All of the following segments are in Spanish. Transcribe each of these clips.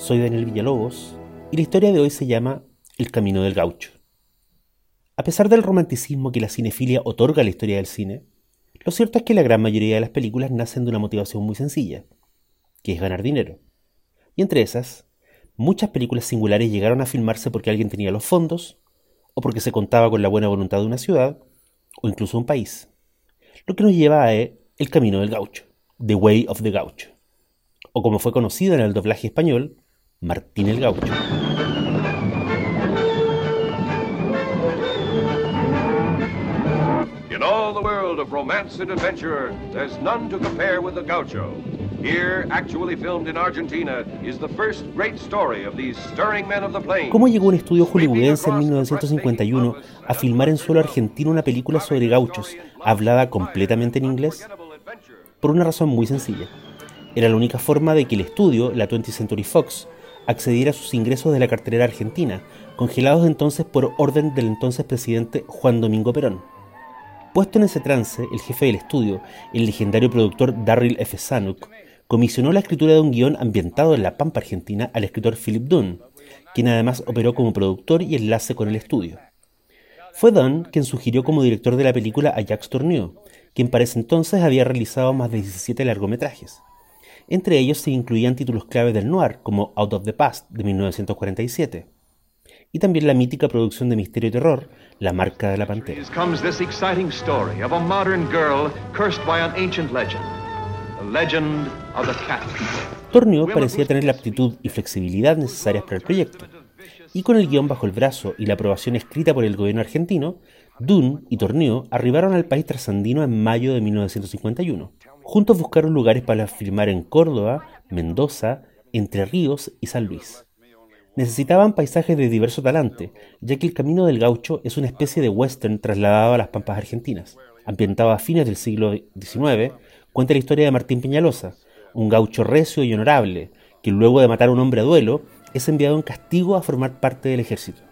Soy Daniel Villalobos y la historia de hoy se llama El Camino del Gaucho. A pesar del romanticismo que la cinefilia otorga a la historia del cine, lo cierto es que la gran mayoría de las películas nacen de una motivación muy sencilla, que es ganar dinero. Y entre esas, muchas películas singulares llegaron a filmarse porque alguien tenía los fondos, o porque se contaba con la buena voluntad de una ciudad, o incluso un país. Lo que nos lleva a El Camino del Gaucho, The Way of the Gaucho, o como fue conocido en el doblaje español, Martín el Gaucho. In all the world of romance and adventure, there's none to compare with the Gaucho. Here, actually filmed in Argentina, is the first great story of these stirring men of the plains. ¿Cómo llegó un estudio hollywoodense en 1951 a filmar en suelo argentino una película sobre gauchos, hablada completamente en inglés? Por una razón muy sencilla. Era la única forma de que el estudio, la 20th Century Fox, accediera a sus ingresos de la cartelera argentina, congelados entonces por orden del entonces presidente Juan Domingo Perón. Puesto en ese trance, el jefe del estudio, el legendario productor Darryl F. Zanuck, comisionó la escritura de un guion ambientado en la Pampa Argentina al escritor Philip Dunn, quien además operó como productor y enlace con el estudio. Fue Dunn quien sugirió como director de la película a Jacques Tourneur, quien para ese entonces había realizado más de 17 largometrajes. Entre ellos se incluían títulos clave del noir, como Out of the Past, de 1947, y también la mítica producción de misterio y terror, La Marca de la Pantera. comes this exciting story of a modern girl cursed by an ancient legend. The legend of the cat. Tornio parecía tener la aptitud y flexibilidad necesarias para el proyecto, y con el guion bajo el brazo y la aprobación escrita por el gobierno argentino, Dunn y Tornio arribaron al país trasandino en mayo de 1951. Juntos buscaron lugares para filmar en Córdoba, Mendoza, Entre Ríos y San Luis. Necesitaban paisajes de diverso talante, ya que el Camino del Gaucho es una especie de western trasladado a las pampas argentinas. Ambientado a fines del siglo XIX, cuenta la historia de Martín Peñalosa, un gaucho recio y honorable, que luego de matar a un hombre a duelo, es enviado en castigo a formar parte del ejército.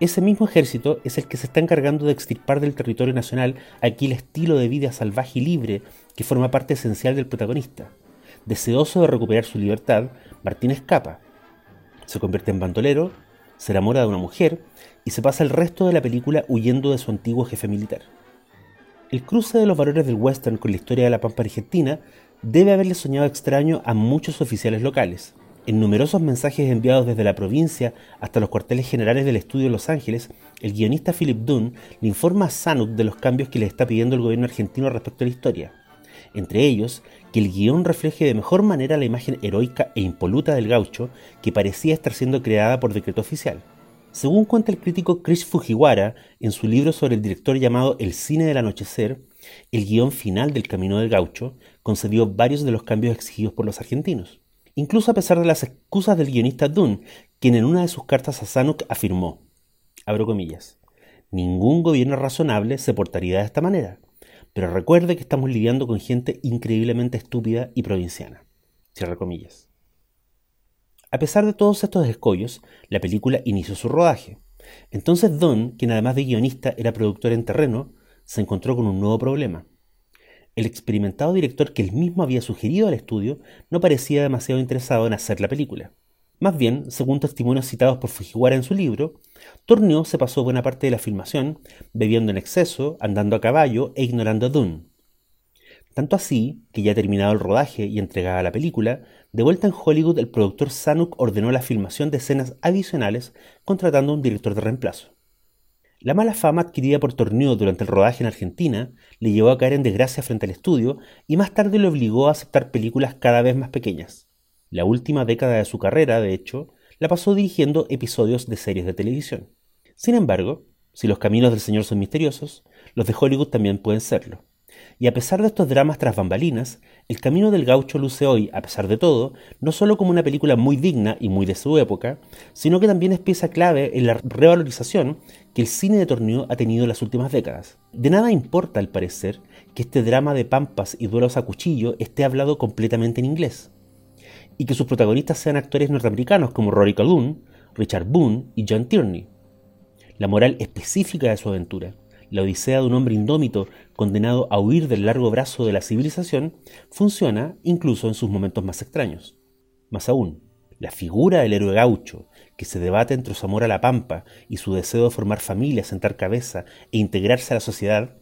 Ese mismo ejército es el que se está encargando de extirpar del territorio nacional aquel estilo de vida salvaje y libre que forma parte esencial del protagonista. Deseoso de recuperar su libertad, Martín escapa, se convierte en bandolero, se enamora de una mujer y se pasa el resto de la película huyendo de su antiguo jefe militar. El cruce de los valores del western con la historia de la Pampa Argentina debe haberle soñado extraño a muchos oficiales locales. En numerosos mensajes enviados desde la provincia hasta los cuarteles generales del estudio de Los Ángeles, el guionista Philip Dunn le informa a Zanuck de los cambios que le está pidiendo el gobierno argentino respecto a la historia. Entre ellos, que el guion refleje de mejor manera la imagen heroica e impoluta del gaucho que parecía estar siendo creada por decreto oficial. Según cuenta el crítico Chris Fujiwara en su libro sobre el director llamado El cine del anochecer, el guion final del Camino del Gaucho concedió varios de los cambios exigidos por los argentinos incluso a pesar de las excusas del guionista Dunn, quien en una de sus cartas a Zanuck afirmó, abro comillas, ningún gobierno razonable se portaría de esta manera, pero recuerde que estamos lidiando con gente increíblemente estúpida y provinciana. Comillas. A pesar de todos estos escollos, la película inició su rodaje. Entonces Dunn, quien además de guionista era productor en terreno, se encontró con un nuevo problema. El experimentado director que él mismo había sugerido al estudio no parecía demasiado interesado en hacer la película. Más bien, según testimonios citados por Fujiwara en su libro, Torneo se pasó buena parte de la filmación bebiendo en exceso, andando a caballo e ignorando a Dunn. Tanto así que ya terminado el rodaje y entregada la película, de vuelta en Hollywood el productor Zanuck ordenó la filmación de escenas adicionales contratando a un director de reemplazo. La mala fama adquirida por Torneo durante el rodaje en Argentina le llevó a caer en desgracia frente al estudio y más tarde le obligó a aceptar películas cada vez más pequeñas. La última década de su carrera, de hecho, la pasó dirigiendo episodios de series de televisión. Sin embargo, Si los caminos del Señor son misteriosos, los de Hollywood también pueden serlo. Y a pesar de estos dramas tras bambalinas, El Camino del Gaucho luce hoy, a pesar de todo, no solo como una película muy digna y muy de su época, sino que también es pieza clave en la revalorización que el cine de torneo ha tenido en las últimas décadas. De nada importa, al parecer, que este drama de pampas y duelos a cuchillo esté hablado completamente en inglés, y que sus protagonistas sean actores norteamericanos como Rory Calhoun, Richard Boone y John Tierney. La moral específica de su aventura, la odisea de un hombre indómito condenado a huir del largo brazo de la civilización, funciona incluso en sus momentos más extraños. Más aún, la figura del héroe gaucho, que se debate entre su amor a la pampa y su deseo de formar familia, sentar cabeza e integrarse a la sociedad,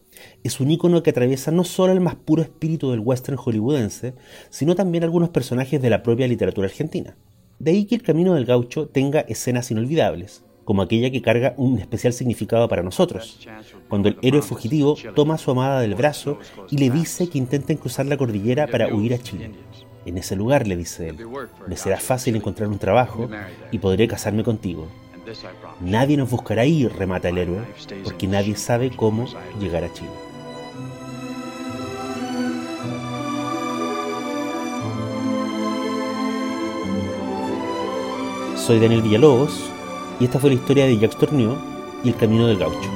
es un ícono que atraviesa no solo el más puro espíritu del western hollywoodense, sino también algunos personajes de la propia literatura argentina. De ahí que el camino del gaucho tenga escenas inolvidables, como aquella que carga un especial significado para nosotros, cuando el héroe fugitivo toma a su amada del brazo y le dice que intenten cruzar la cordillera para huir a Chile. En ese lugar, le dice él, me será fácil encontrar un trabajo y podré casarme contigo. Nadie nos buscará ahí, remata el héroe, porque nadie sabe cómo llegar a Chile. Soy Daniel Villalobos y esta fue la historia de Jacques Tourneur y el camino del gaucho.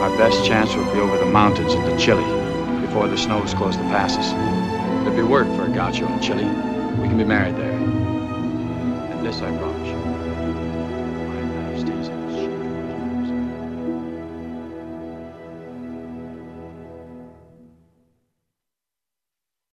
Our best chance will be over the mountains into Chile before the snows close the passes. There'll be work for a gaucho in Chile. We can be married there. And this I promise you.